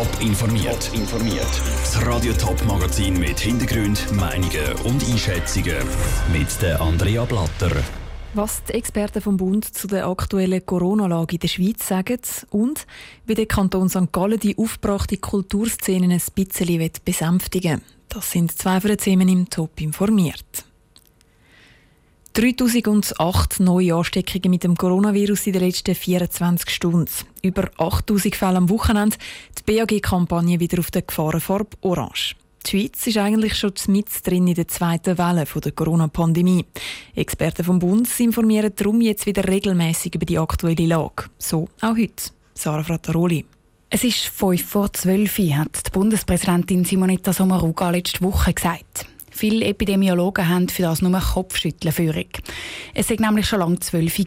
Top informiert. informiert. Das Radio Top Magazin mit Hintergrund, Meinungen und Einschätzungen mit der Andrea Blatter. Was die Experten vom Bund zu der aktuellen Corona-Lage in der Schweiz sagen und wie der Kanton St. Gallen die aufgebrachte Kulturszenen ein bisschen besänftigen will. Das sind zwei von den Themen im Top informiert. 3008 neue Ansteckungen mit dem Coronavirus in den letzten 24 Stunden. Über 8000 Fälle am Wochenende. Die BAG-Kampagne wieder auf der Gefahrenfarbe Orange. Die Schweiz ist eigentlich schon mit drin in der zweiten Welle der Corona-Pandemie. Experten vom Bund informieren darum jetzt wieder regelmäßig über die aktuelle Lage. So auch heute. Sarah Frattaroli. Es ist fünf vor zwölf, hat die Bundespräsidentin Simonetta Sommaruga letzte Woche gesagt. Viele Epidemiologen haben für das nur Kopfschütteln führig. Es war nämlich schon lange zwölf.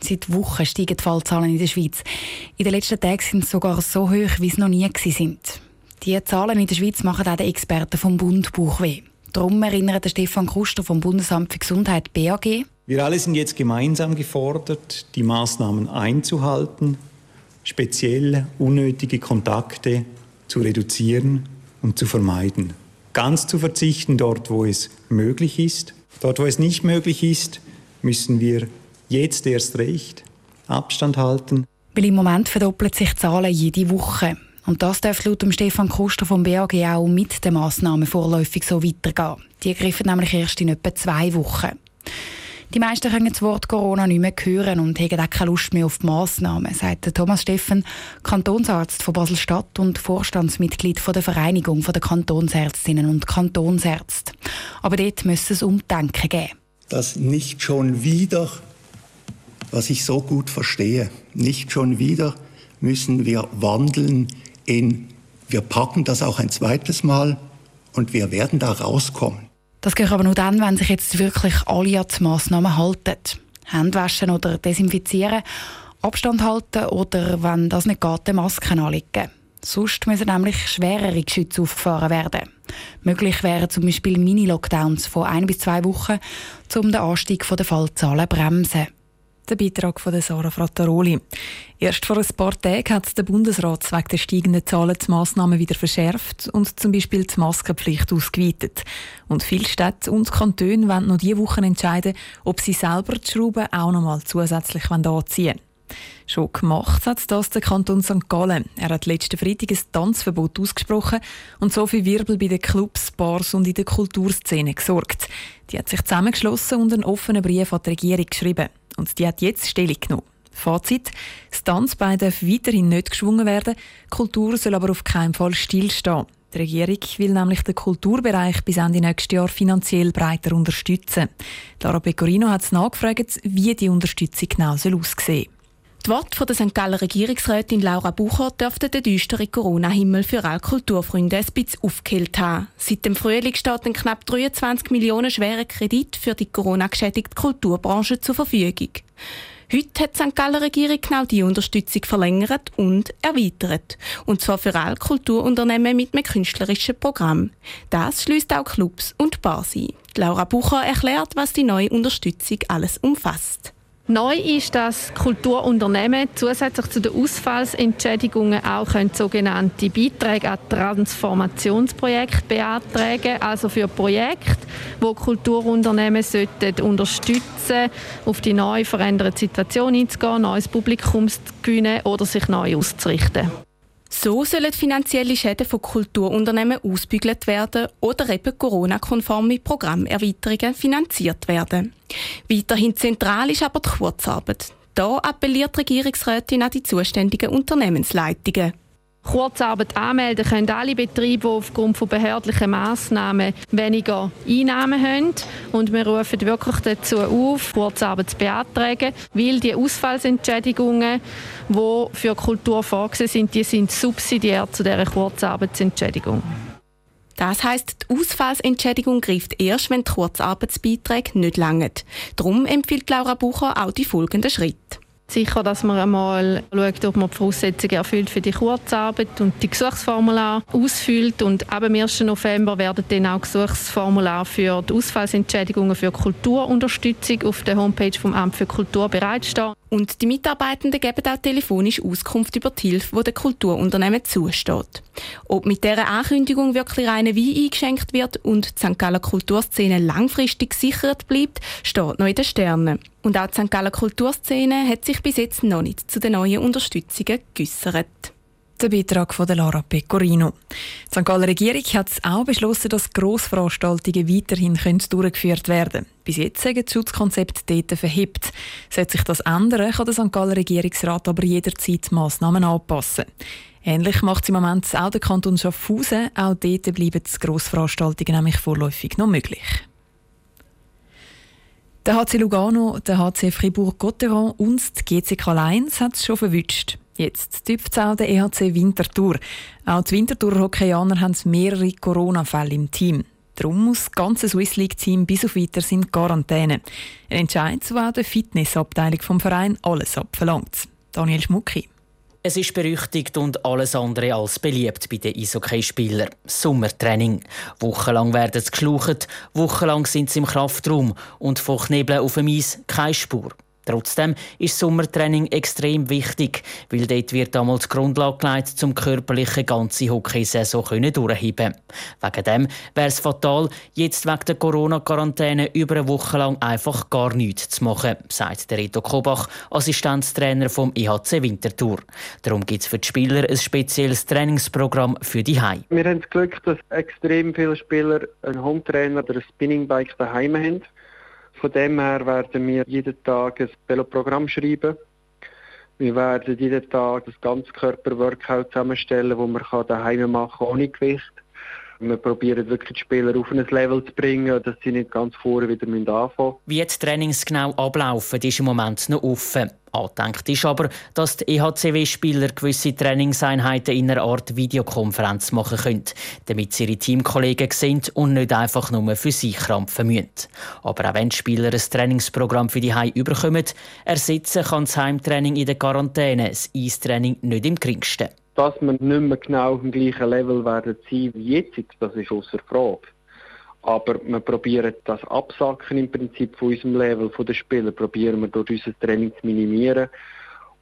Seit Wochen steigen die Fallzahlen in der Schweiz. In den letzten Tagen sind sie sogar so hoch, wie sie noch nie sind. Die Zahlen in der Schweiz machen auch den Experten vom Bund Bauchweh. Darum erinnert Stefan Kuster vom Bundesamt für Gesundheit BAG. Wir alle sind jetzt gemeinsam gefordert, die Maßnahmen einzuhalten, speziell unnötige Kontakte zu reduzieren und zu vermeiden. Ganz zu verzichten dort, wo es möglich ist. Dort, wo es nicht möglich ist, müssen wir jetzt erst recht Abstand halten. Weil im Moment verdoppeln sich die Zahlen jede Woche. Und das darf laut Stefan Kuster vom BAG auch mit den Massnahmen vorläufig so weitergehen. Die greifen nämlich erst in etwa zwei Wochen. Die meisten können das Wort Corona nicht mehr hören und haben auch keine Lust mehr auf die Massnahmen, sagt Thomas Steffen, Kantonsarzt von Basel-Stadt und Vorstandsmitglied der Vereinigung der Kantonsärztinnen und Kantonsärzte. Aber dort müsste es Umdenken geben. Dass nicht schon wieder, was ich so gut verstehe, nicht schon wieder müssen wir wandeln in, wir packen das auch ein zweites Mal und wir werden da rauskommen. Das geht aber nur dann, wenn sich jetzt wirklich alle an die Massnahmen halten. Hände waschen oder desinfizieren, Abstand halten oder, wenn das nicht geht, Masken anlegen. Sonst müssen nämlich schwerere Geschütze aufgefahren werden. Möglich wären zum Beispiel Mini-Lockdowns von ein bis zwei Wochen, um den Anstieg der Fallzahlen zu bremsen. Der Beitrag von Sarah Frattaroli. Erst vor ein paar Tagen hat der Bundesrat wegen der steigenden Zahlen die Massnahmen wieder verschärft und zum Beispiel die Maskenpflicht ausgeweitet. Und viele Städte und Kantone wollen noch diese Woche entscheiden, ob sie selber die Schrauben auch noch mal zusätzlich anziehen wollen. Schon gemacht hat das der Kanton St. Gallen. Er hat letzten Freitag ein Tanzverbot ausgesprochen und so viel Wirbel bei den Clubs, Bars und in der Kulturszene gesorgt. Die hat sich zusammengeschlossen und einen offenen Brief an die Regierung geschrieben und die hat jetzt Stellung genommen. Fazit: Das Tanzbein darf weiterhin nicht geschwungen werden, Kultur soll aber auf keinen Fall stillstehen. Die Regierung will nämlich den Kulturbereich bis Ende nächstes Jahr finanziell breiter unterstützen. Lara Pecorino hat nachgefragt, wie die Unterstützung genau aussehen soll. Die Worte von der St. Galler Regierungsrätin Laura Bucher dürften den düsteren Corona-Himmel für alle Kulturfreunde ein bisschen aufgehellt haben. Seit dem Frühling steht ein knapp 23 Millionen schwerer Kredit für die Corona-geschädigte Kulturbranche zur Verfügung. Heute hat die St. Galler Regierung genau diese Unterstützung verlängert und erweitert. Und zwar für alle Kulturunternehmen mit einem künstlerischen Programm. Das schließt auch Clubs und Bars ein. Laura Bucher erklärt, was die neue Unterstützung alles umfasst. Neu ist, dass Kulturunternehmen zusätzlich zu den Ausfallsentschädigungen auch können sogenannte Beiträge an Transformationsprojekte beantragen, also für Projekte, wo Kulturunternehmen sollten unterstützen, auf die neu veränderte Situation einzugehen, neues Publikum zu gewinnen oder sich neu auszurichten. So sollen finanzielle Schäden von Kulturunternehmen ausbügelt werden oder eben Corona-konforme Programmerweiterungen finanziert werden. Weiterhin zentral ist aber die Kurzarbeit. Da appelliert Regierungsrätin an die zuständigen Unternehmensleitungen. Kurzarbeit anmelden können alle Betriebe, die aufgrund von behördlichen Massnahmen weniger Einnahmen haben. Und wir rufen wirklich dazu auf, Kurzarbeit zu beantragen, weil die Ausfallsentschädigungen, die für Kultur vorgesehen sind, die sind subsidiär zu dieser Kurzarbeitsentschädigung. Das heißt, die Ausfallsentschädigung greift erst, wenn die Kurzarbeitsbeiträge nicht langen. Darum empfiehlt Laura Bucher auch die folgenden Schritte. Sicher, dass man einmal schaut, ob man die Voraussetzungen erfüllt für die Kurzarbeit und die Gesuchsformular ausfüllt. Und ab dem 1. November werden dann auch Gesuchsformular für die Ausfallsentschädigungen für Kulturunterstützung auf der Homepage vom Amt für Kultur bereitstehen. Und die Mitarbeitenden geben auch telefonisch Auskunft über die Hilfe, die den Kulturunternehmen zusteht. Ob mit dieser Ankündigung wirklich reine Wein eingeschenkt wird und die St. Galler Kulturszene langfristig gesichert bleibt, steht noch in den Sternen. Und auch die St. Galler Kulturszene hat sich bis jetzt noch nicht zu den neuen Unterstützungen geäussert. Der Beitrag von Lara Pecorino. Die St. Galler Regierung hat auch beschlossen, dass Grossveranstaltungen weiterhin durchgeführt werden können. Bis jetzt sagen das Schutzkonzept dort verhebt. Sollte sich das ändern, kann der St. Galler Regierungsrat aber jederzeit Massnahmen anpassen. Ähnlich macht es im Moment auch der Kanton Schaffhausen. Auch dort bleiben die Grossveranstaltungen nämlich vorläufig noch möglich. Der HC Lugano, der HC Fribourg-Gotteron und die GCK Lions hat es schon verwünscht. Jetzt tüpft es auch der EHC Winterthur. Auch die Winterthurer Hockeyaner haben mehrere Corona-Fälle im Team. Darum muss das ganze Swiss League-Team bis auf weiteres in Quarantäne. Ein Entscheid, wo auch der Fitnessabteilung vom Verein alles abverlangt. Daniel Schmucki. Es ist berüchtigt und alles andere als beliebt bei den Eishockeyspielern. Sommertraining. Wochenlang werden sie geschlaucht, wochenlang sind sie im Kraftraum und von Knebeln auf dem Eis keine Spur. Trotzdem ist Sommertraining extrem wichtig, weil dort wird damals die Grundlage gelegt, um körperliche ganze Hockeysaison durchheben Wegen dem wäre es fatal, jetzt wegen der Corona-Quarantäne über eine Woche lang einfach gar nichts zu machen, sagt der Reto Kobach, Assistenztrainer vom IHC Winterthur. Darum gibt es für die Spieler ein spezielles Trainingsprogramm für die Heim. Wir haben das Glück, dass extrem viele Spieler einen Hometrainer oder ein Spinningbike daheim haben. Von dem her werden wir jeden Tag ein Veloprogramm schreiben. Wir werden jeden Tag das Ganzkörper-Workout zusammenstellen, das man daheim machen kann, ohne Gewicht. Wir probieren wirklich die Spieler auf ein Level zu bringen, dass sie nicht ganz vorne wieder anfangen müssen. Wie die Trainings genau ablaufen, ist im Moment noch offen. Angedenkt ist aber, dass die EHCW-Spieler gewisse Trainingseinheiten in einer Art Videokonferenz machen können, damit sie ihre Teamkollegen sehen und nicht einfach nur für sich krampfen müssen. Aber auch wenn die Spieler ein Trainingsprogramm für die Heim überkommen, ersetzen kann das Heimtraining in der Quarantäne das Eistraining nicht im geringsten. Dass wir nicht mehr genau auf dem gleichen Level werden sein wie jetzt, das ist außer Frage. Aber wir probieren das Absacken im Prinzip von unserem Level, von den Spielern, probieren wir durch unser Training zu minimieren.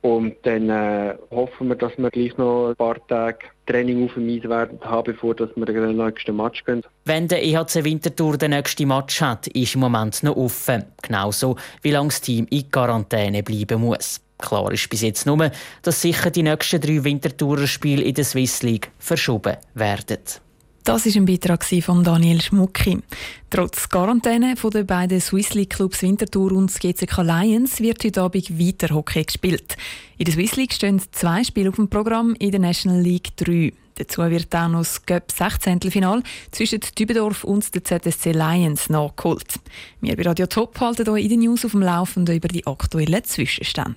Und dann äh, hoffen wir, dass wir gleich noch ein paar Tage Training auf dem Eis werden haben, bevor wir den nächsten Match gehen. Wenn der EHC Winterthur den nächsten Match hat, ist im Moment noch offen. Genauso wie lange das Team in Quarantäne bleiben muss. Klar ist bis jetzt nur, dass sicher die nächsten drei Winterthurer Spiele in der Swiss League verschoben werden. Das ist ein Beitrag von Daniel Schmucki. Trotz Quarantäne von den beiden Swiss League Clubs Winterthur und GCK Lions wird heute Abend weiter Hockey gespielt. In der Swiss League stehen zwei Spiele auf dem Programm, in der National League drei. Dazu wird auch noch das Cup 16. Final zwischen Dübendorf und der ZSC Lions nachgeholt. Wir bei Radio Top halten hier in den News auf dem Laufenden über die aktuellen Zwischenstände.